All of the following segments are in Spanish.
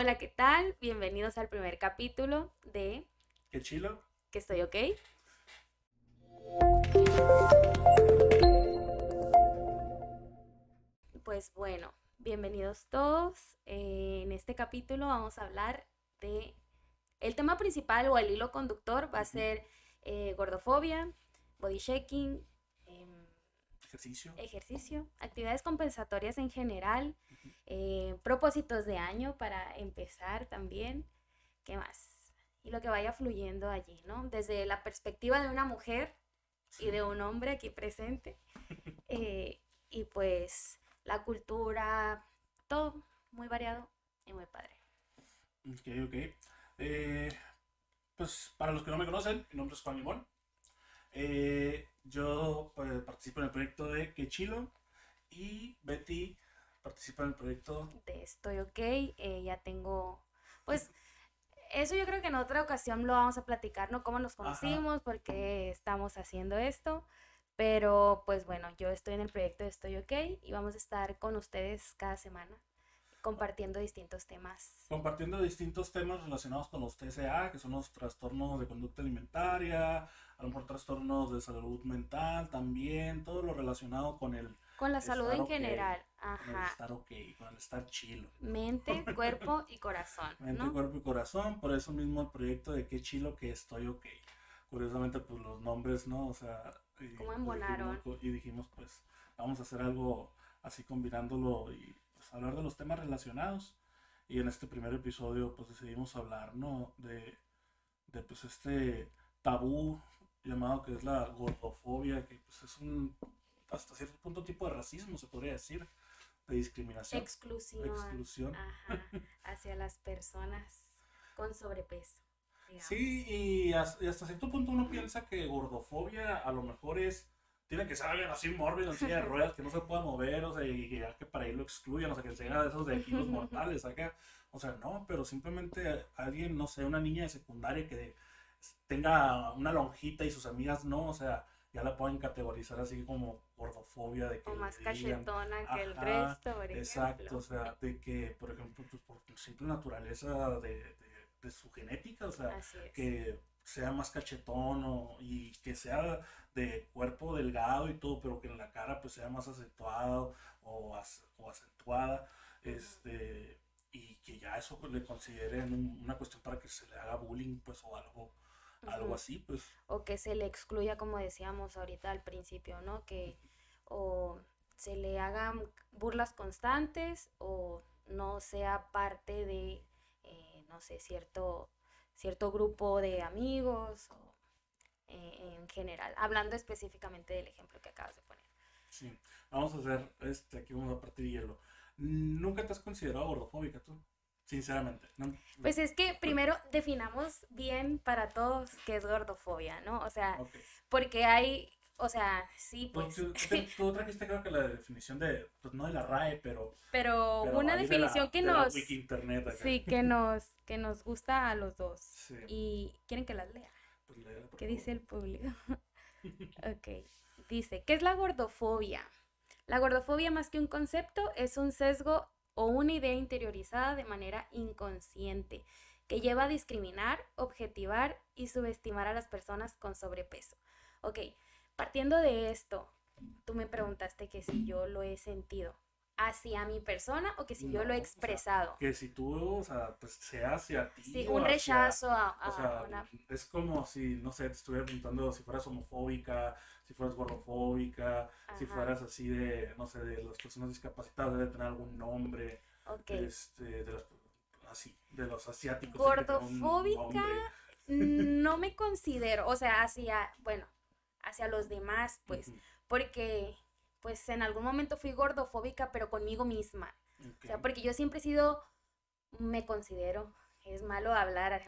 Hola, ¿qué tal? Bienvenidos al primer capítulo de Qué chilo. Que estoy ok. Pues bueno, bienvenidos todos. Eh, en este capítulo vamos a hablar de... El tema principal o el hilo conductor va a ser eh, gordofobia, body shaking, Ejercicio. ejercicio, actividades compensatorias en general, eh, propósitos de año para empezar también. ¿Qué más? Y lo que vaya fluyendo allí, ¿no? Desde la perspectiva de una mujer y de un hombre aquí presente. eh, y pues la cultura, todo muy variado y muy padre. Ok, ok. Eh, pues para los que no me conocen, mi nombre es Juan Limón. Eh, yo pues, participo en el proyecto de Que Chilo y Betty participa en el proyecto De estoy ok, eh, ya tengo, pues eso yo creo que en otra ocasión lo vamos a platicar, ¿no? Cómo nos conocimos, por qué estamos haciendo esto. Pero pues bueno, yo estoy en el proyecto de Estoy OK y vamos a estar con ustedes cada semana compartiendo distintos temas. compartiendo distintos temas relacionados con los TCA, que son los trastornos de conducta alimentaria, a lo mejor trastornos de salud mental también, todo lo relacionado con el, Con la salud en ok, general, con el ajá. estar ok, con el estar chilo. Mente, cuerpo y corazón, Mente, ¿no? cuerpo y corazón, por eso mismo el proyecto de qué chilo que estoy ok. Curiosamente, pues los nombres, ¿no? O sea, y, ¿Cómo embonaron? dijimos- y dijimos, pues, vamos a hacer algo así combinándolo y pues, hablar de los temas relacionados. Y en este primer episodio, pues decidimos hablar, ¿no? De, de pues este tabú llamado que es la gordofobia, que pues es un, hasta cierto punto, tipo de racismo, se podría decir, de discriminación, Exclusión, exclusión. ajá, hacia las personas con sobrepeso. digamos. Sí, y hasta, cierto punto uno piensa que gordofobia a lo mejor es, tiene que ser alguien así mórbido en silla de ruedas, que no se pueda mover, o sea, y que ya que para ahí lo excluyan, o sea, que sea de esos de kilos mortales acá. O sea, no, pero simplemente alguien, no sé, una niña de secundaria que tenga una lonjita y sus amigas no, o sea, ya la pueden categorizar así como gordofobia de que O más digan, cachetona que el resto, por Exacto, ejemplo. o sea, de que, por ejemplo, pues por simple naturaleza de, de- de su genética, o sea, es. que sea más cachetón o, y que sea de cuerpo delgado y todo, pero que en la cara pues sea más acentuado o, ac- o acentuada, este, y que ya eso le consideren un- una cuestión para que se le haga bullying, pues, o algo, algo así, pues. o que se le excluya, como decíamos ahorita al principio, ¿no? Que o se le hagan burlas constantes o no sea parte de, eh, no sé, cierto, cierto grupo de amigos o eh, en general, hablando específicamente del ejemplo que acabas de poner. Sí, vamos a hacer, este, aquí vamos a partir hielo. ¿Nunca te has considerado gordofóbica tú? Sinceramente. ¿no? Pues es que primero definamos bien para todos qué es gordofobia, ¿no? O sea, porque hay, o sea, sí, Tú, pues, tú- tú- tú trajiste creo que la definición de, pues no de la RAE, pero, pero pero una de definición la- que de la nos... Wiki Internet acá. Sí, que nos, que nos gusta a los dos. Sí, Y quieren que las lea. pues léela, por ¿Qué favor. dice el público? ok. Dice, ¿qué es la gordofobia? La gordofobia más que un concepto es un sesgo o una idea interiorizada de manera inconsciente que lleva a discriminar, objetivar y subestimar a las personas con sobrepeso. Ok, partiendo de esto, tú me preguntaste que si yo lo he sentido hacia mi persona o que si yo lo he o sea, expresado. Que si tú, o sea, pues sea hacia ti. Sí, un hacia- rechazo a, a O sea, una... es como si, no sé, te estuviera preguntando si fueras homofóbica, si fueras gordofóbica, si fueras así de, no sé, de las personas discapacitadas, debe tener algún nombre, Ok. este, de las, así, de los asiáticos. Gordofóbica, nombre. no me considero, o sea, hacia, bueno, hacia los demás, pues, porque, pues, en algún momento fui gordofóbica, pero conmigo misma. O sea, porque yo siempre he sido, me considero, es malo hablar,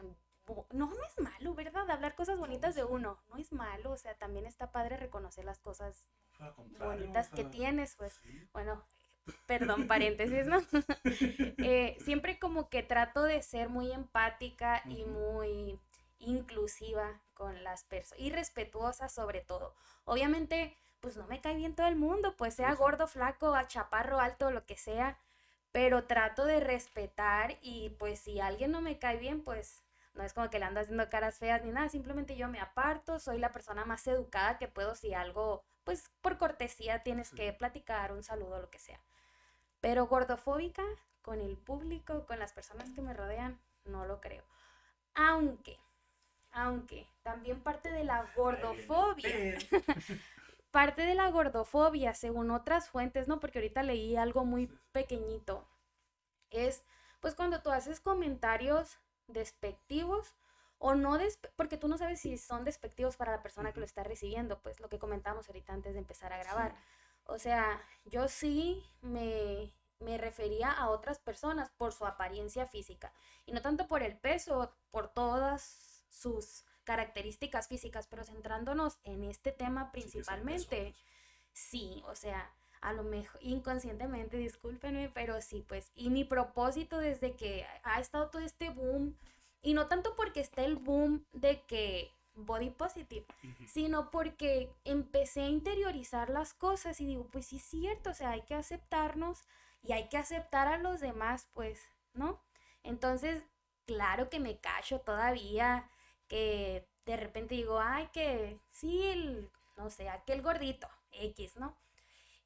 no, no es malo, ¿verdad? Hablar cosas bonitas de uno, no es malo, o sea, también está padre reconocer las cosas contrario, bonitas o que tienes, pues, sí. bueno, perdón, paréntesis, ¿no? Eh, siempre como que trato de ser muy empática y muy inclusiva con las personas y respetuosa sobre todo. Obviamente, pues no me cae bien todo el mundo, pues sea gordo, flaco, chaparro, alto, lo que sea, pero trato de respetar y pues si alguien no me cae bien, pues no es como que le ando haciendo caras feas ni nada, simplemente yo me aparto, soy la persona más educada que puedo si algo, pues por cortesía tienes que platicar, un saludo, lo que sea. Pero gordofóbica con el público, con las personas que me rodean, no lo creo. Aunque, aunque, también parte de la gordofobia. parte de la gordofobia, según otras fuentes, ¿no? Porque ahorita leí algo muy pequeñito. Es, pues, cuando tú haces comentarios despectivos o no, porque tú no sabes si son despectivos para la persona que lo está recibiendo, pues lo que comentamos ahorita antes de empezar a grabar. O sea, yo sí me, me refería a otras personas por su apariencia física y no tanto por el peso, por todas sus características físicas, pero centrándonos en este tema principalmente, sí, o sea, a lo mejor inconscientemente, discúlpenme, pero sí, pues, y mi propósito desde que ha estado todo este boom, y no tanto porque esté el boom de que body positive, sino porque empecé a interiorizar las cosas y digo, pues sí es cierto, o sea, hay que aceptarnos y hay que aceptar a los demás, pues, ¿no? Entonces, claro que me cacho todavía, que de repente digo, ay, que sí, el, no sé, aquel gordito, X, ¿no?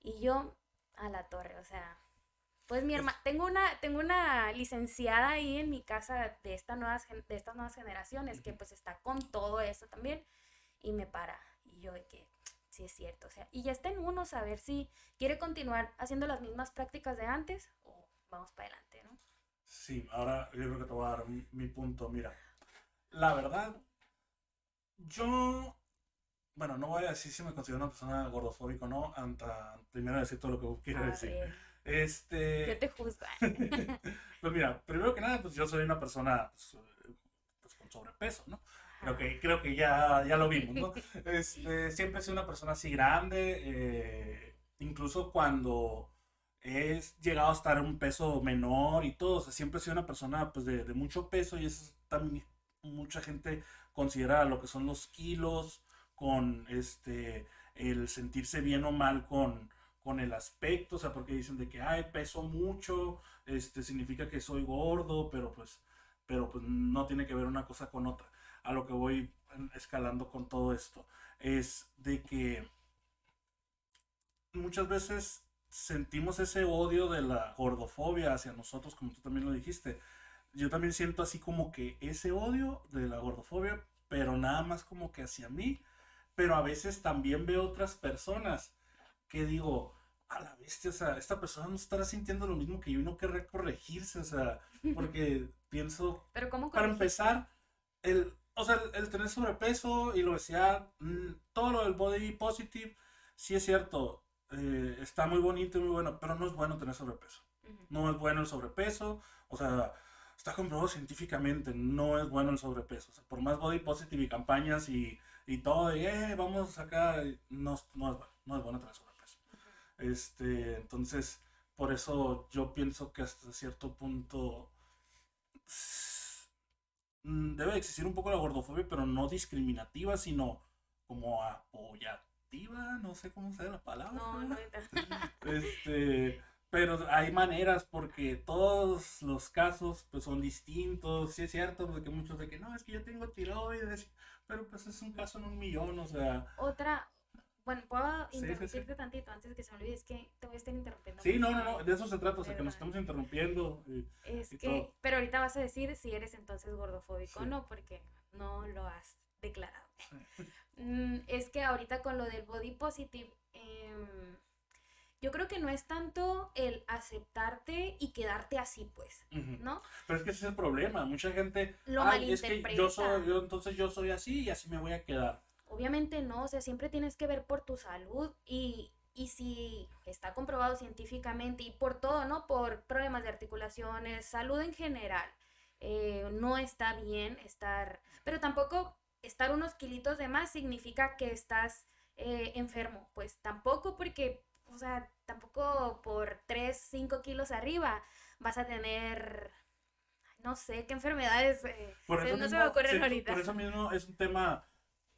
Y yo a la torre, o sea, pues mi hermana, tengo una, tengo una licenciada ahí en mi casa de, esta nuevas, de estas nuevas generaciones que pues está con todo eso también y me para. Y yo de que sí es cierto, o sea, y ya está en uno saber si quiere continuar haciendo las mismas prácticas de antes o vamos para adelante, ¿no? Sí, ahora yo creo que te voy a dar mi punto. Mira, la verdad, yo, bueno, no voy a decir si me considero una persona gordofóbica o no, hasta primero decir todo lo que quiero decir. Este. Yo te juzgo. pues mira, primero que nada, pues yo soy una persona pues, pues, con sobrepeso, ¿no? Creo que, creo que ya, ya lo vimos, ¿no? Este, siempre he sido una persona así grande, eh, incluso cuando he llegado a estar en un peso menor y todo, o sea, siempre he sido una persona pues de, de mucho peso y eso también mucha gente considera lo que son los kilos con este el sentirse bien o mal con, con el aspecto, o sea, porque dicen de que, ay, peso mucho, este, significa que soy gordo, pero pues, pero pues no tiene que ver una cosa con otra. A lo que voy escalando con todo esto, es de que muchas veces sentimos ese odio de la gordofobia hacia nosotros, como tú también lo dijiste, yo también siento así como que ese odio de la gordofobia, pero nada más como que hacia mí. Pero a veces también veo otras personas que digo, a la bestia, o sea, esta persona no estará sintiendo lo mismo que yo y no querrá corregirse, o sea, porque pienso, ¿Pero cómo para empezar, el, o sea, el, tener sobrepeso y lo decía, mm, todo lo del body positive, sí es cierto, eh, está muy bonito y muy bueno, pero no es bueno tener sobrepeso. No es bueno el sobrepeso, o sea, está comprobado científicamente, no es bueno el sobrepeso. por más body positive y campañas y, y todo, y eh, vamos acá, no, no, es bueno, no es bueno tener sobrepeso. Este, entonces, por eso yo pienso que hasta cierto punto mm, debe existir un poco la gordofobia, pero no discriminativa, sino como apoyativa, no sé cómo sea la palabra. No, no. este, pero hay maneras porque todos los casos pues son distintos. Sí es cierto porque muchos de que no, es que yo tengo tiroides, pero pues es un caso en un millón, o sea. Otra, bueno, puedo interrumpirte tantito antes de que se me olvide, es que te voy a estar interrumpiendo. Sí, no, no, no, de eso se trata, o sea, que nos estamos interrumpiendo. es que, pero ahorita vas a decir si eres entonces gordofóbico o no, porque no lo has declarado. Mm, es que ahorita con lo del body positive, eh, yo creo que no es tanto el aceptarte y quedarte así, pues, ¿no? Pero es que ese es el problema. Mucha gente. Lo malinterpreta. Es que yo soy, yo, entonces yo soy así y así me voy a quedar. Obviamente no, o sea, siempre tienes que ver por tu salud y, y si está comprobado científicamente y por todo, ¿no? Por problemas de articulaciones, salud en general, eh, no está bien estar, pero tampoco estar unos kilitos de más significa que estás eh, enfermo, pues tampoco porque o sea, tampoco por 3, 5 kilos arriba vas a tener, no sé, qué enfermedades eh, por eso no se me ocurren ahorita. Por eso mismo es un tema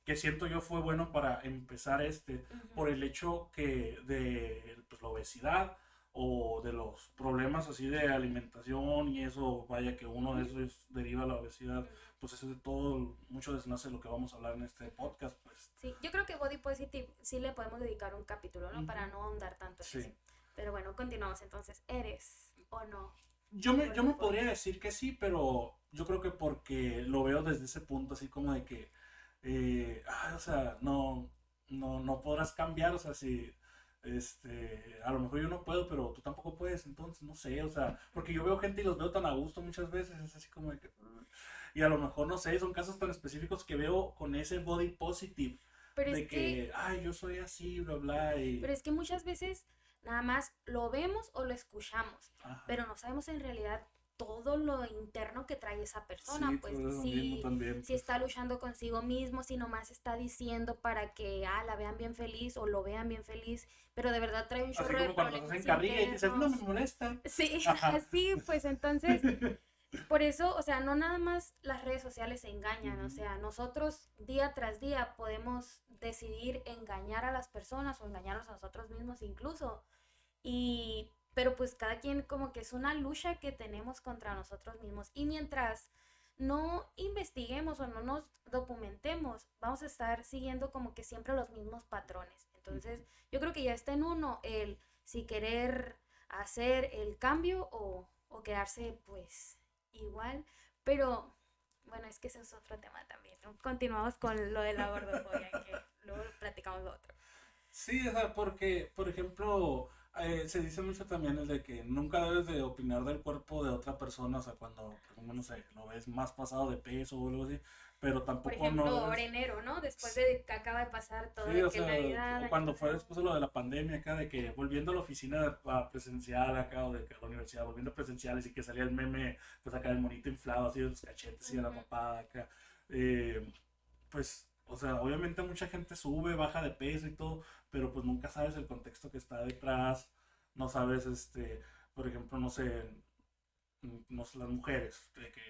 que siento yo fue bueno para empezar este, por el hecho que de pues, la obesidad o de los problemas así de alimentación y eso, vaya que uno de esos deriva la obesidad, pues eso de todo, mucho desnace lo que vamos a hablar en este podcast, pues. Sí, yo creo que Body Positive sí le podemos dedicar un capítulo, ¿no? Para no ahondar tanto en eso. Pero bueno, continuamos entonces, ¿eres o no? Yo me, yo me podría decir que sí, pero yo creo que porque lo veo desde ese punto así como de que, eh, o sea, no, no, no podrás cambiar, o sea, si este, a lo mejor yo no puedo, pero tú tampoco puedes, entonces no sé, o sea, porque yo veo gente y los veo tan a gusto muchas veces, es así como de que, y a lo mejor no sé, son casos tan específicos que veo con ese body positive, pero de que, ay, yo soy así, bla, bla, y... Pero es que muchas veces nada más lo vemos o lo escuchamos, pero no sabemos en realidad todo lo interno que trae esa persona, pues si, si pues. está luchando consigo mismo, si nomás está diciendo para que ah, la vean bien feliz o lo vean bien feliz, pero de verdad trae un chorro de problemas y dices, no me molesta. Sí, así, pues entonces, por eso, o sea, no nada más las redes sociales se engañan, o sea, nosotros día tras día podemos decidir engañar a las personas o engañarnos a nosotros mismos incluso. Y pero pues cada quien como que es una lucha que tenemos contra nosotros mismos y mientras no investiguemos o no nos documentemos, vamos a estar siguiendo como que siempre los mismos patrones. Entonces, yo creo que ya está en uno el si querer hacer el cambio o, quedarse pues igual, pero bueno, es que ese es otro tema también. Continuamos con lo de la gordofobia, que luego platicamos lo otro. Sí, o sea, porque, por ejemplo, eh, se dice mucho también el de que nunca debes de opinar del cuerpo de otra persona, o sea, cuando, no sé, lo ves más pasado de peso o algo así, pero tampoco Por ejemplo, no enero, ¿no? Después de que acaba de pasar todo sí, o sea, cuando fue después de lo de la pandemia acá, de que volviendo a la oficina presencial acá, o de que a la universidad, volviendo presenciales y que salía el meme, pues acá el monito inflado, así de los cachetes y de la papada acá, eh, pues o sea, obviamente mucha gente sube, baja de peso y todo, pero pues nunca sabes el contexto que está detrás, no sabes, este, por ejemplo, no sé, no sé las mujeres, de que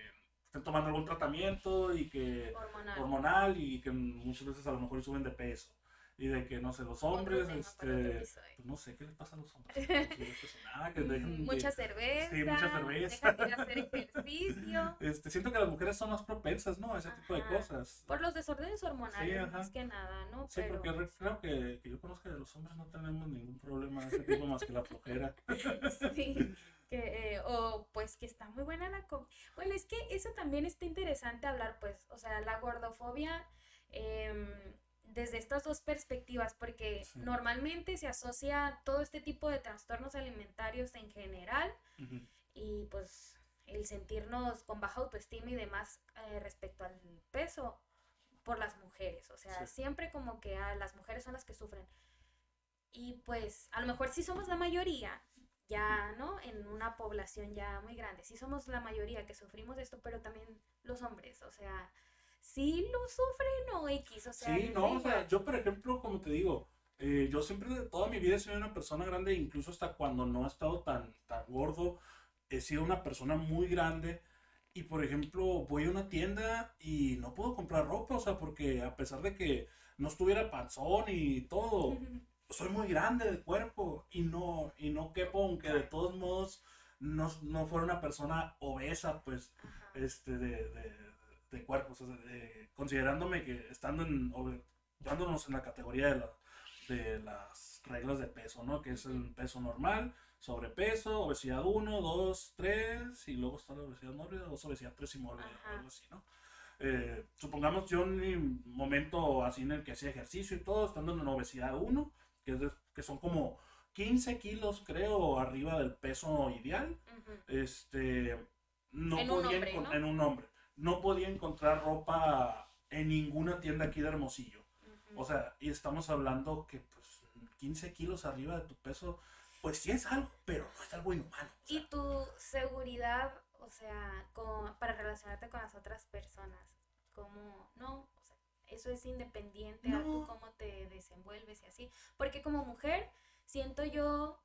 estén tomando algún tratamiento y que hormonal. y que muchas veces a lo mejor suben de peso y de que no sé, los hombres, este, pues no sé qué les pasa a los hombres. nada, que dejen mucha cerveza. Sí, mucha cerveza. de hacer ejercicio. Este, siento que las mujeres son más propensas, ¿no? A ese tipo de cosas. Por los desórdenes hormonales, más que nada, ¿no? Sí, porque creo que, que yo conozco que los hombres no tenemos ningún problema de ese tipo más que la flojera. sí. Que, eh, o pues que está muy buena la bueno es que eso también está interesante hablar pues o sea la gordofobia eh, desde estas dos perspectivas, porque normalmente se asocia todo este tipo de trastornos alimentarios en general y pues el sentirnos con baja autoestima y demás eh, respecto al peso por las mujeres, o sea, siempre como que a las mujeres son las que sufren. Y pues a lo mejor sí somos la mayoría, ya, ¿no? En una población ya muy grande, sí somos la mayoría que sufrimos esto, pero también los hombres, o sea, sí lo sufren o X, o sea. Sí, no, o sea, yo por ejemplo, como te digo, eh, yo siempre, toda mi vida he sido una persona grande, incluso hasta cuando no he estado tan, tan gordo, he sido una persona muy grande. Y por ejemplo, voy a una tienda y no puedo comprar ropa, o sea, porque a pesar de que no estuviera panzón y todo, soy muy grande de cuerpo y no, y no quepo, aunque de todos modos no, no fuera una persona obesa, pues, este, de de cuerpos, considerándome que estando en, dándonos en la categoría de, de las reglas de peso, ¿no? Que es el peso normal, sobrepeso, obesidad 1, 2, 3, y luego está la obesidad mórbida, o obesidad 3 y mórbida, algo así, ¿no? Eh, supongamos yo en mi momento así en el que hacía ejercicio y todo, estando en obesidad 1, que, es que son como 15 kilos, creo, arriba del peso ideal, este, no podía en un hombre no podía encontrar ropa en ninguna tienda aquí de Hermosillo. O sea, y estamos hablando que pues 15 kilos arriba de tu peso, pues sí es algo, pero no es algo inhumano. Y tu seguridad, o sea, para relacionarte con las otras personas, como, no, o sea, eso es independiente a tú cómo te desenvuelves y así. Porque como mujer, siento yo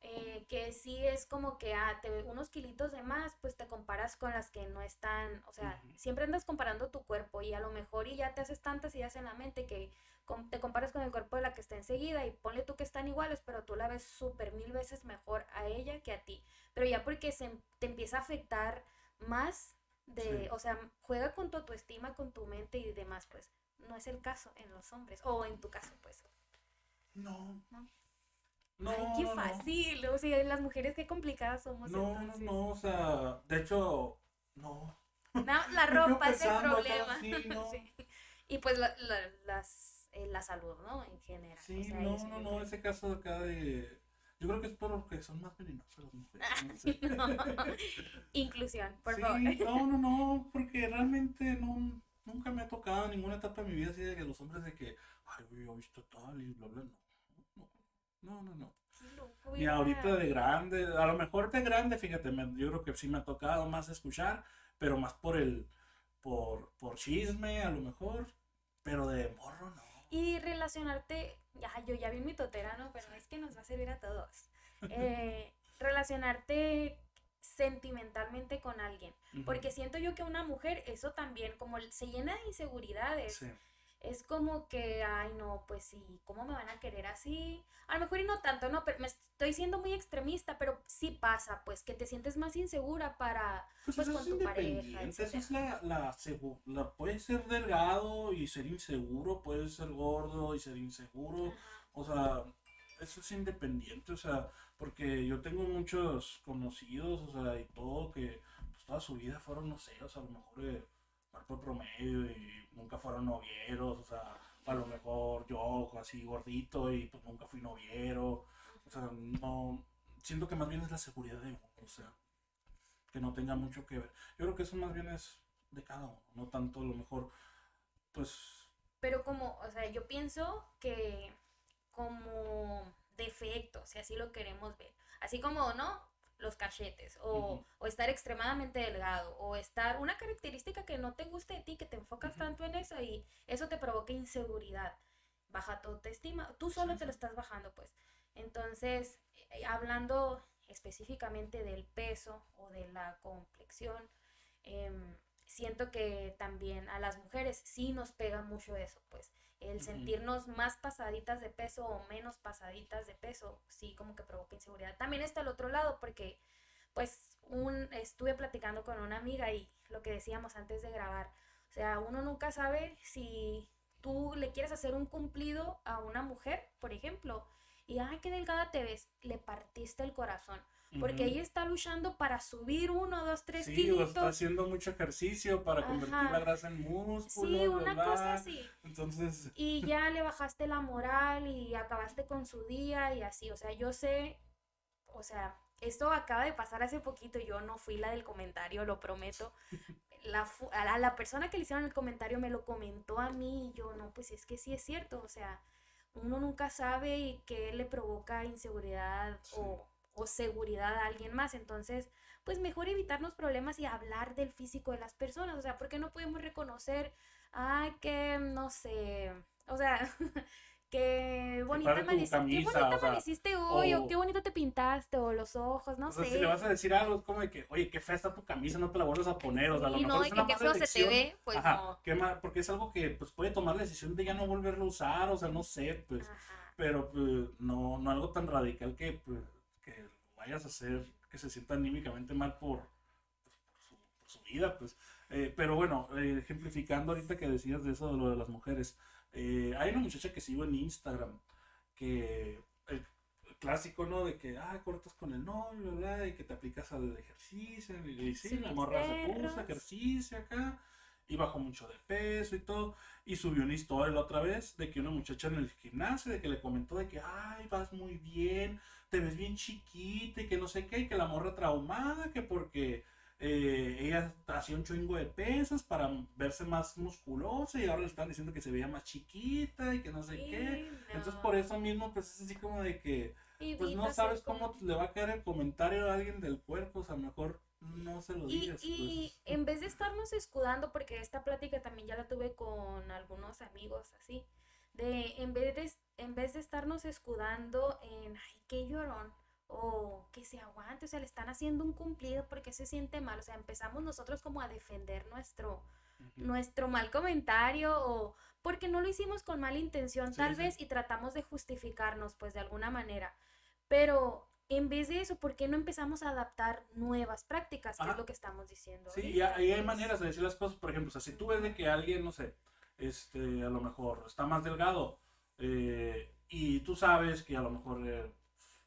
eh, que sí es como que ah, te, unos kilitos de más, pues te comparas con las que no están, o sea, siempre andas comparando tu cuerpo y a lo mejor y ya te haces tantas ideas en la mente que te comparas con el cuerpo de la que está enseguida y ponle tú que están iguales, pero tú la ves súper mil veces mejor a ella que a ti. Pero ya porque se, em, te empieza a afectar más de, o sea, juega con tu autoestima, con tu mente y demás, pues no es el caso en los hombres, o en tu caso, pues. No. No. No, Ay, qué fácil. O sea, las mujeres qué complicadas somos. No, no, no, o sea, de hecho, no. No, la ropa es el problema. Sí, Y pues la, la, las, eh, la salud, ¿no? En general. Sí, no, no, no, ese caso acá de... Yo creo que es porque son más venenosos las mujeres. No Inclusión, por favor. No, no, no, porque realmente no, nunca me ha tocado ninguna etapa de mi vida así de que los hombres de que, ay, yo he visto tal y bla, bla, no. No, no, no. Y ahorita de grande, a lo mejor de grande, fíjate, yo creo que sí me ha tocado más escuchar, pero más por el, por, por chisme, a lo mejor, pero de morro no. Y relacionarte, ya, yo ya vi mi totera, ¿no? Pero es que nos va a servir a todos. Eh, relacionarte sentimentalmente con alguien. Porque siento yo que una mujer, eso también, como se llena de inseguridades. Sí es como que, ay, no, pues sí, ¿cómo me van a querer así? A lo mejor y no tanto, no, pero me estoy siendo muy extremista, pero sí pasa, pues, que te sientes más insegura para, pues, pues con tu pareja. Esa es la, la, la, puede ser delgado y ser inseguro, puede ser gordo y ser inseguro, o sea, eso es independiente, o sea, porque yo tengo muchos conocidos, o sea, y todo, que pues toda su vida fueron, no sé, o sea, a lo mejor... Eh, cuerpo promedio y nunca fueron novieros, o sea, a lo mejor yo así gordito y pues nunca fui noviero, o sea, no, siento que más bien es la seguridad de uno, o sea, que no tenga mucho que ver. Yo creo que eso más bien es de cada uno, no tanto a lo mejor, pues... Pero como, o sea, yo pienso que como defecto, si así lo queremos ver, así como, ¿no? Los cachetes o, estar extremadamente delgado o estar una característica que no te guste de ti, que te enfocas tanto en eso y eso te provoca inseguridad, baja tu autoestima, tú solo te lo estás bajando pues. Entonces, eh, hablando específicamente del peso o de la complexión, em, siento que también a las mujeres sí nos pega mucho eso, pues el sentirnos más pasaditas de peso o menos pasaditas de peso, sí como que provoca inseguridad. También está el otro lado porque pues un estuve platicando con una amiga y lo que decíamos antes de grabar, o sea, uno nunca sabe si tú le quieres hacer un cumplido a una mujer, por ejemplo, y ay, qué delgada te ves, le partiste el corazón. Porque ella está luchando para subir uno, dos, tres sí, kilitos. está haciendo mucho ejercicio para convertir la grasa en músculo. Sí, una cosa así. Entonces. Y ya le bajaste la moral y acabaste con su día y así. O sea, yo sé, o sea, esto acaba de pasar hace poquito. Yo no fui la del comentario, lo prometo. La, a la persona que le hicieron el comentario me lo comentó a mí y yo, no, pues es que sí es cierto. O sea, uno nunca sabe qué le provoca inseguridad o o seguridad a alguien más. Entonces, pues mejor evitarnos problemas y hablar del físico de las personas. O sea, porque no podemos reconocer, ay, que, no sé, o sea, qué bonita, amaneciste, qué bonita amaneciste hoy, o, qué bonito te pintaste, o los ojos, no sé. si le vas a decir algo, es como de que, oye, qué fea está tu camisa, no te la vuelves a poner, o sea, a lo mejor no, es que qué feo se te ve, pues no. Qué porque es algo que, pues, puede tomar la decisión de ya no volverlo a usar, o sea, no sé, pues, pero, pues, no, no algo tan radical que, pues, que vayas a hacer que se sienta anímicamente mal por, pues, por, su, vida, pues. Eh, pero bueno, eh, ejemplificando ahorita que decías de eso de lo de las mujeres, eh, hay una muchacha que sigo en Instagram que el, clásico, ¿no? De que, ah, cortas con el novio, ¿verdad? Y que te aplicas al ejercicio, y, sí, la morra se puso ejercicio acá y bajó mucho de peso y todo. Y subió una historia la otra vez de que una muchacha en el gimnasio, de que le comentó de que, ay, vas muy bien, te ves bien chiquita y que no sé qué, y que la morra traumada, que porque eh, ella hacía un chingo de pesas para verse más musculosa y ahora le están diciendo que se veía más chiquita y que no sé qué. Entonces por eso mismo pues es así como de que pues no sabes cómo le va a caer el comentario a alguien del cuerpo, o sea, mejor no se lo digas. Y, pues. en vez de estarnos escudando, porque esta plática también ya la tuve con algunos amigos así, de en vez de, en vez de estarnos escudando en, ay, qué llorón, o que se aguante, o sea, le están haciendo un cumplido porque se siente mal, o sea, empezamos nosotros como a defender nuestro, nuestro mal comentario o porque no lo hicimos con mala intención tal vez y tratamos de justificarnos pues de alguna manera, pero en vez de eso, ¿por qué no empezamos a adaptar nuevas prácticas? Que es lo que estamos diciendo. Sí, y ahí hay maneras de decir las cosas, por ejemplo, o sea, si tú ves de que alguien, no sé, este, a lo mejor está más delgado eh, y tú sabes que a lo mejor... Eh,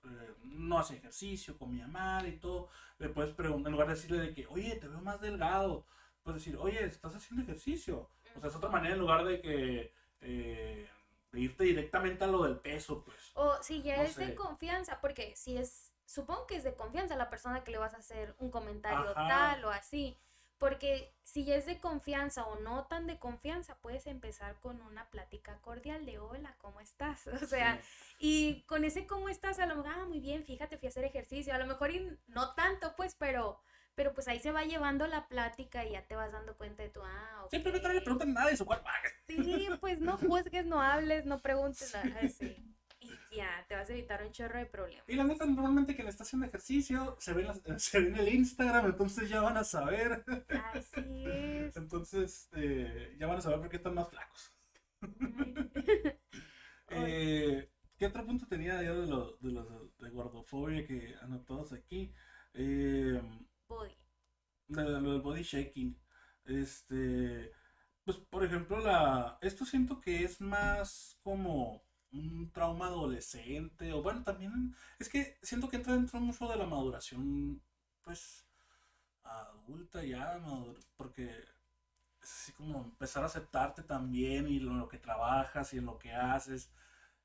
eh, no hace ejercicio, comía mal y todo, le puedes preguntar, en lugar de decirle de que, oye, te veo más delgado, puedes decir, oye, estás haciendo ejercicio. O sea, es otra manera en lugar de que eh, de irte directamente a lo del peso, pues. O si ya es de confianza, porque si es, supongo que es de confianza la persona que le vas a hacer un comentario tal o así. Porque si es de confianza o no tan de confianza, puedes empezar con una plática cordial de hola, ¿cómo estás? O sea, y con ese cómo estás, a lo mejor, ah, muy bien, fíjate, fui a hacer ejercicio, a lo mejor no tanto, pues, pero, pero pues ahí se va llevando la plática y ya te vas dando cuenta de tu, ah, okay. Simplemente no le preguntan nada de su cuerpo. Sí, pues no juzgues, no hables, no preguntes nada, así ya, te vas a evitar un chorro de problemas. Y la neta, normalmente quien está haciendo ejercicio se ve, se ve en el Instagram, entonces ya van a saber. Así es. Entonces, eh, ya van a saber por qué están más flacos. eh, ¿Qué otro punto tenía ya de los de, los, de gordofobia que anotados aquí? Eh, body. Lo del body shaking. Este, pues por ejemplo, la, esto siento que es más como un trauma adolescente, o bueno, también es que siento que entra dentro mucho de la maduración, pues, adulta ya, porque es así como empezar a aceptarte también y lo, lo que trabajas y en lo que haces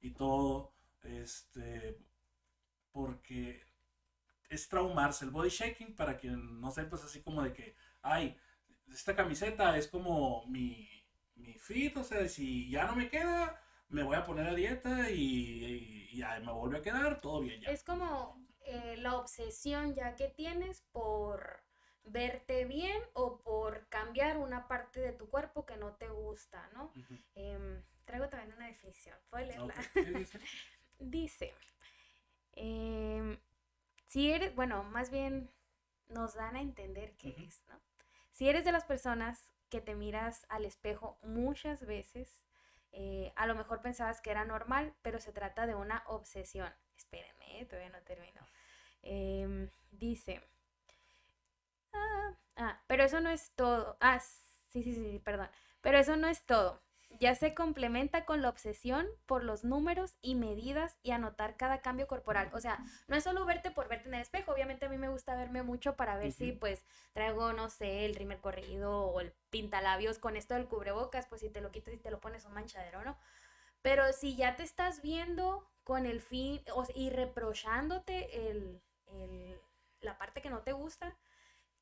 y todo, este, porque es traumarse. El body shaking, para quien no sepa, es así como de que, ay, esta camiseta es como mi, mi fit, o sea, si ya no me queda, me voy a poner a dieta y, ya me vuelve a quedar, todo bien ya. Es como eh, la obsesión ya que tienes por verte bien o por cambiar una parte de tu cuerpo que no te gusta, ¿no? Em, traigo también una definición, ¿puedo leerla? dice, em, si eres, bueno, más bien nos dan a entender qué es, ¿no? Si eres de las personas que te miras al espejo muchas veces, eh, a lo mejor pensabas que era normal, pero se trata de una obsesión. Espérenme, eh, todavía no termino. Em, dice, ah, ah, pero eso no es todo. Ah, sí, sí, sí, perdón. Pero eso no es todo ya se complementa con la obsesión por los números y medidas y anotar cada cambio corporal. O sea, no es solo verte por verte en el espejo. Obviamente a mí me gusta verme mucho para ver si pues traigo, no sé, el rimer corrido o el pintalabios con esto del cubrebocas, pues si te lo quitas y te lo pones un manchadero, ¿no? Pero si ya te estás viendo con el fin y reprochándote el, el, la parte que no te gusta,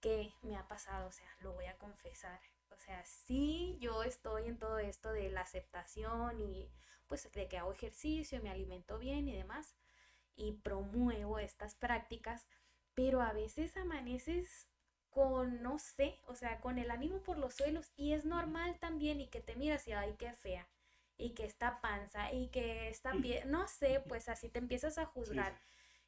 que me ha pasado, o sea, lo voy a confesar o sea, sí, yo estoy en todo esto de la aceptación y pues de que hago ejercicio, me alimento bien y demás, y promuevo estas prácticas, pero a veces amaneces con, no sé, o sea, con el ánimo por los suelos y es normal también y que te miras y, ay, qué fea, y que está panza, y que está bien, no sé, pues así te empiezas a juzgar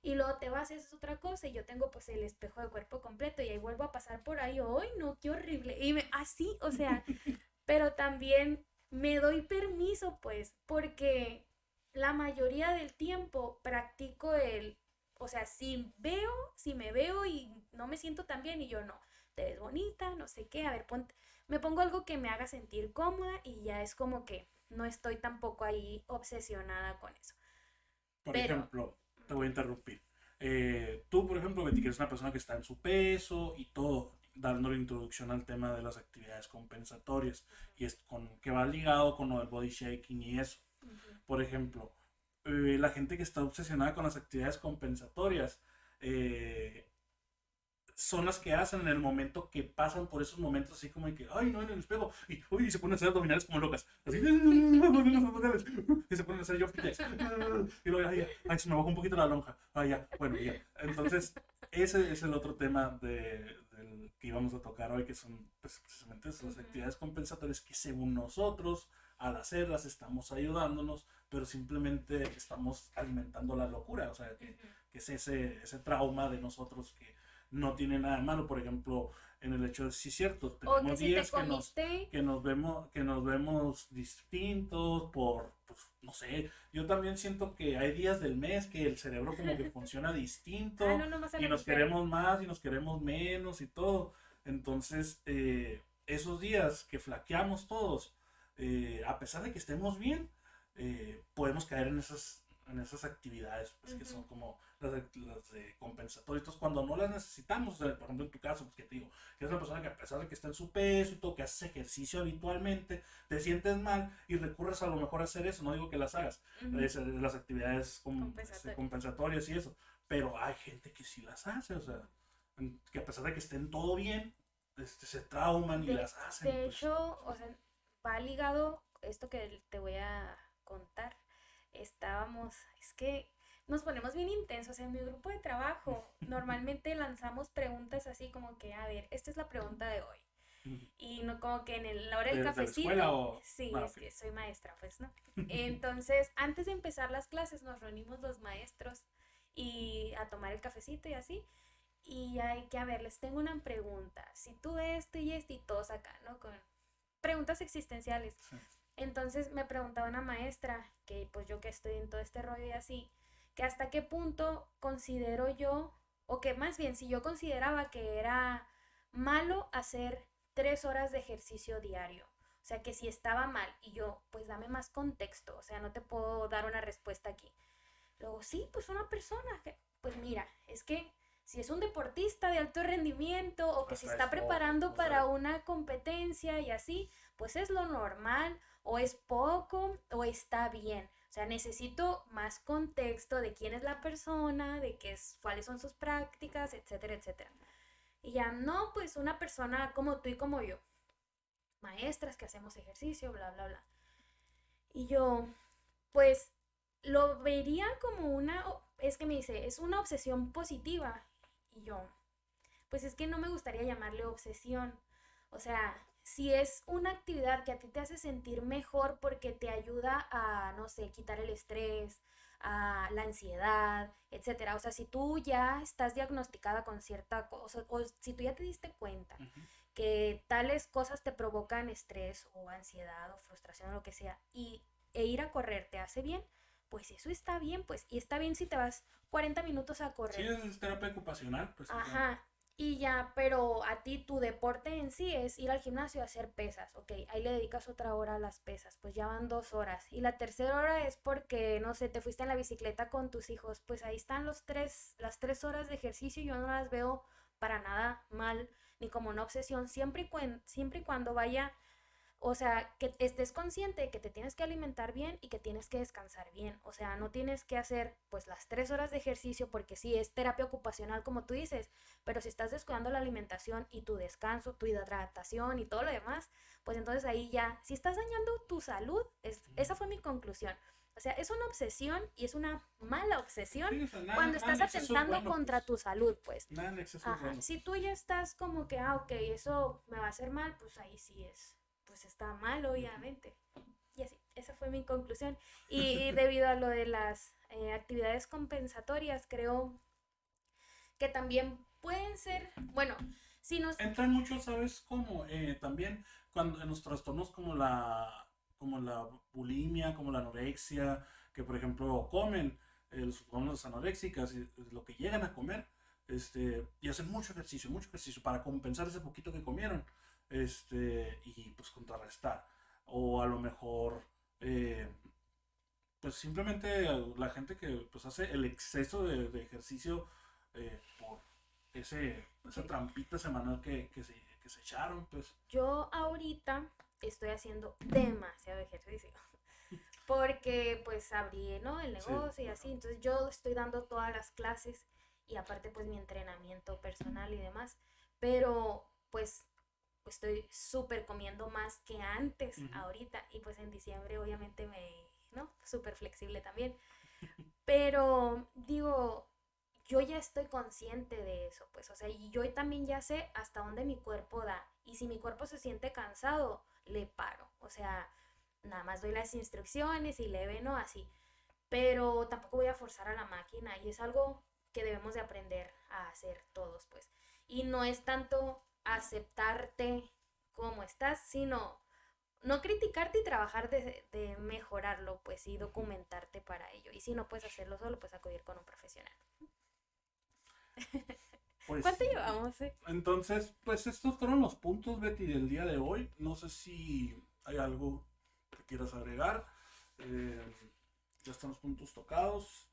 y luego te vas, es otra cosa, y yo tengo pues el espejo de cuerpo completo y ahí vuelvo a pasar por ahí, ¡ay no, qué horrible! Y me, así, o sea, pero también me doy permiso pues, porque la mayoría del tiempo practico el, o sea, si veo, si me veo y no me siento tan bien y yo no, te ves bonita, no sé qué, a ver, ponte, me pongo algo que me haga sentir cómoda y ya es como que no estoy tampoco ahí obsesionada con eso. Por ejemplo, te voy a interrumpir. Eh, tú, por ejemplo, Betty, que eres una persona que está en su peso y todo, dando la introducción al tema de las actividades compensatorias y es con que va ligado con lo del body shaking y eso. Por ejemplo, eh, la gente que está obsesionada con las actividades compensatorias, eh, son las que hacen en el momento que pasan por esos momentos así como de que, ay, no, en el espejo, y uy, se ponen a hacer abdominales como locas, así, y se ponen a hacer yo y luego, ay, ay, se me bajó un poquito la lonja, ay, ya, bueno, ya. Entonces, ese es el otro tema de, del que íbamos a tocar hoy, que son pues, precisamente esas actividades compensatorias que según nosotros, al hacerlas, estamos ayudándonos, pero simplemente estamos alimentando la locura, o sea, que que es ese, ese trauma de nosotros que no tiene nada de malo, por ejemplo, en el hecho de sí cierto, tenemos días que, nos, que nos vemos que nos vemos distintos por pues, no sé, yo también siento que hay días del mes que el cerebro como que funciona distinto ah, y nos queremos más y nos queremos menos y todo. Entonces, eh, esos días que flaqueamos todos, eh, a pesar de que estemos bien, eh, podemos caer en esas en esas actividades, pues que son como las de, las de compensatorios. cuando no las necesitamos, por ejemplo, en tu caso, pues que te digo, que es una persona que a pesar de que está en su peso y todo, que haces ejercicio habitualmente, te sientes mal y recurres a lo mejor a hacer eso, no digo que las hagas, las actividades este, compensatorias y eso, pero hay gente que sí las hace, o sea, que a pesar de que estén todo bien, este, se trauman y las hacen. De pues. hecho, o sea, va ligado esto que te voy a contar estábamos, es que nos ponemos bien intensos en mi grupo de trabajo. Normalmente lanzamos preguntas así como que, a ver, esta es la pregunta de hoy. Y no como que en la hora del cafecito. Sí, ah, es que soy maestra, pues, ¿no? Entonces, antes de empezar las clases, nos reunimos los maestros y a tomar el cafecito y así. Y hay que, a ver, les tengo una pregunta. Si tú esto y esto y todos acá, ¿no? Con preguntas existenciales. Entonces me preguntaba una maestra, que pues yo que estoy en todo este rollo y así, que hasta qué punto considero yo, o que más bien si yo consideraba que era malo hacer tres horas de ejercicio diario. O sea, que si estaba mal y yo, pues dame más contexto, o sea, no te puedo dar una respuesta aquí. Luego, sí, pues una persona, que, pues mira, es que si es un deportista de alto rendimiento o que se está preparando para una competencia y así, pues es lo normal o es poco o está bien. O sea, necesito más contexto de quién es la persona, de qué es, cuáles son sus prácticas, etcétera, etcétera. Y ya no, pues una persona como tú y como yo, maestras que hacemos ejercicio, bla, bla, bla. Y yo, pues lo vería como una, es que me dice, es una obsesión positiva. Y yo, pues es que no me gustaría llamarle obsesión. O sea, si es una actividad que a ti te hace sentir mejor porque te ayuda a, no sé, quitar el estrés, a la ansiedad, etcétera. O sea, si tú ya estás diagnosticada con cierta cosa, o si tú ya te diste cuenta que tales cosas te provocan estrés o ansiedad o frustración o lo que sea, y e ir a correr te hace bien, pues eso está bien, pues, y está bien si te vas 40 minutos a correr. Sí, es terapia ocupacional, pues. Ajá, y ya, pero a ti tu deporte en sí es ir al gimnasio a hacer pesas, ok, ahí le dedicas otra hora a las pesas, pues ya van dos horas. Y la tercera hora es porque, no sé, te fuiste en la bicicleta con tus hijos, pues ahí están los tres, las tres horas de ejercicio, yo no las veo para nada mal, ni como una obsesión, siempre y, siempre y cuando vaya o sea, que estés consciente de que te tienes que alimentar bien y que tienes que descansar bien. O sea, no tienes que hacer pues las tres horas de ejercicio porque sí es terapia ocupacional como tú dices, pero si estás descuidando la alimentación y tu descanso, tu hidratación y todo lo demás, pues entonces ahí ya, si estás dañando tu salud, es, esa fue mi conclusión. O sea, es una obsesión y es una mala obsesión cuando estás atentando contra tu salud, pues. Si tú ya estás como que, ah, ok, eso me va a hacer mal, pues ahí sí es pues está mal, obviamente. Y así, esa fue mi conclusión. Y debido a lo de las eh, actividades compensatorias, creo que también pueden ser, bueno, si nos... Entran mucho, ¿sabes cómo? Eh, también cuando en los trastornos como la, como la bulimia, como la anorexia, que por ejemplo comen, eh, los anoréxicas, lo que llegan a comer, este, y hacen mucho ejercicio, mucho ejercicio para compensar ese poquito que comieron este, y pues contrarrestar. O a lo mejor, eh, pues simplemente la gente que pues hace el exceso de, ejercicio eh, por ese, esa trampita semanal que, que, se, que se echaron, pues. Yo ahorita estoy haciendo demasiado ejercicio. Porque pues abrí, ¿no? El negocio y así. Entonces yo estoy dando todas las clases y aparte pues mi entrenamiento personal y demás. Pero pues estoy súper comiendo más que antes ahorita y pues en diciembre obviamente me, ¿no? Súper flexible también. Pero digo, yo ya estoy consciente de eso, pues, o sea, y yo también ya sé hasta dónde mi cuerpo da. Y si mi cuerpo se siente cansado, le paro. O sea, nada más doy las instrucciones y le ¿no? Así. Pero tampoco voy a forzar a la máquina y es algo que debemos de aprender a hacer todos, pues. Y no es tanto aceptarte como estás, sino no criticarte y trabajar de, de mejorarlo, pues, y documentarte para ello. Y si no puedes hacerlo solo, pues acudir con un profesional. Pues, ¿Cuánto llevamos? eh? Entonces, pues estos fueron los puntos, Betty, del día de hoy. No sé si hay algo que quieras agregar. Eh, ya están los puntos tocados.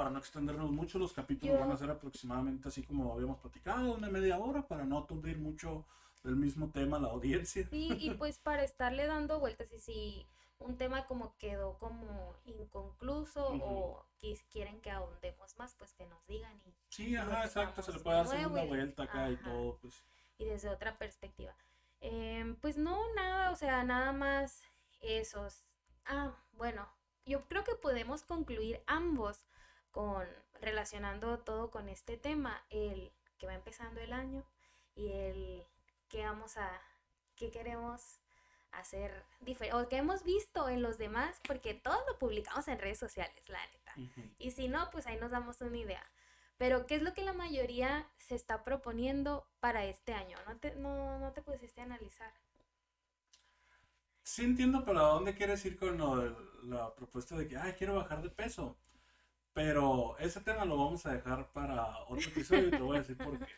Para no extendernos mucho, los capítulos Yo- van a ser aproximadamente así como habíamos platicado, una media hora, para no aturdir mucho del mismo tema a la audiencia. Sí, y pues para estarle dando vueltas y si un tema como quedó como inconcluso o quis- quieren que ahondemos más, pues que nos digan y, Sí, ajá, exacto, se le puede de hacer una vuelta acá y todo, pues. y desde otra perspectiva. Em, pues no, nada, o sea, nada más esos. Ah, bueno, yo creo que podemos concluir ambos con relacionando todo con este tema, el que va empezando el año y el que vamos a, que queremos hacer diferente, o que hemos visto en los demás, porque todo lo publicamos en redes sociales, la neta. Y si no, pues ahí nos damos una idea. Pero, ¿qué es lo que la mayoría se está proponiendo para este año? No te, no, no te pusiste a analizar. Sí entiendo para dónde quieres ir con lo la propuesta de que, ay, quiero bajar de peso. Pero ese tema lo vamos a dejar para otro episodio y te voy a decir por qué.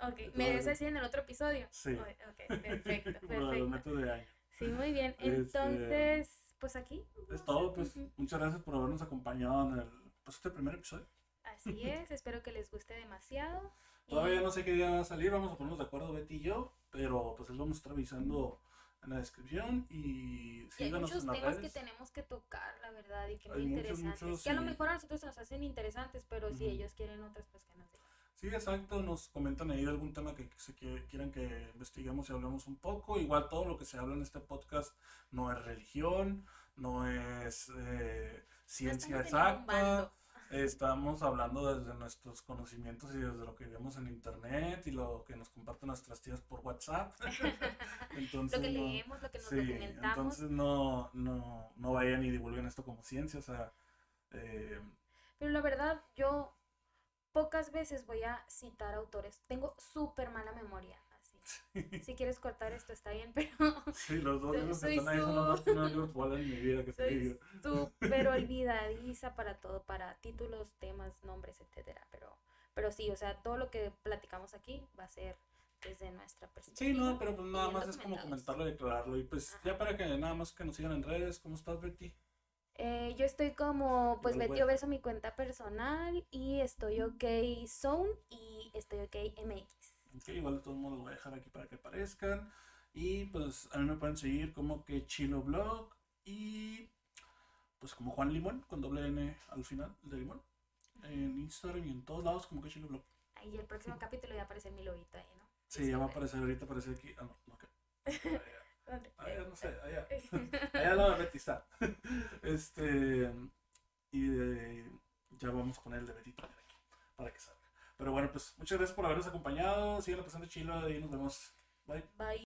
Ok, ¿me debes decir en el otro episodio? Sí. Ok, perfecto, perfecto. métodos de año. Sí, muy bien. Este, Entonces, pues aquí. Es todo, pues muchas gracias por habernos acompañado en el, pues, este primer episodio. Así es, espero que les guste demasiado. y- Todavía no sé qué día va a salir, vamos a ponernos de acuerdo Betty y yo, pero pues les vamos a estar avisando en la descripción y Y hay muchos temas que tenemos que tocar, la verdad, y que muy interesantes. muchos, que a lo sí. mejor a nosotros nos hacen interesantes, pero si ellos quieren otras, pues que nos digan. Sí, exacto, nos comentan ahí algún tema que, se que- quieran que investiguemos y hablemos un poco. Igual todo lo que se habla en este podcast no es religión, no es eh, ciencia No exacta. Estamos hablando desde nuestros conocimientos y desde lo que vemos en internet y lo que nos comparten nuestras tías por WhatsApp. Entonces, Lo que no- leemos, lo que nos sí, documentamos. entonces no, no, no vayan y divulguen esto como ciencia, o sea, eh, Pero la verdad, yo pocas veces voy a citar autores. Tengo súper mala memoria. Si quieres cortar esto, está bien, pero sí, los dos libros que están ahí son los dos primeros libros que valen en mi vida que soy súper olvidadiza para todo, para títulos, temas, nombres, etcétera. Pero, pero sí, o sea, todo lo que platicamos aquí va a ser desde nuestra perspectiva. Sí, no, pero pues nada más es como comentarlo y aclararlo. Y pues Ajá. ya para que nada más que nos sigan en redes, ¿cómo estás, Betty? Eh, yo estoy como, pues Betty a- Obeso, mi cuenta personal, y estoy ok Zone y estoy ok MX. Ok, igual de todos modos los voy a dejar aquí para que aparezcan. Y pues a mí me pueden seguir como que Chilo Blog y pues como Juan Limón con doble N al final de Limón. En Instagram y en todos lados como que Chilo Blog. Ahí el próximo capítulo ya aparece mi lobito ahí, ¿no? Sí, ya va a aparecer ahorita, aparece aquí. Ah, no, no, ok. Allá, ¿Dónde? allá, no sé, allá. Allá de Betty está. Este. Y eh, ya vamos a poner el de aquí. Para que salga. Pero bueno, pues muchas gracias por habernos acompañado. Sigan pasando chilo y nos vemos. Bye. Bye.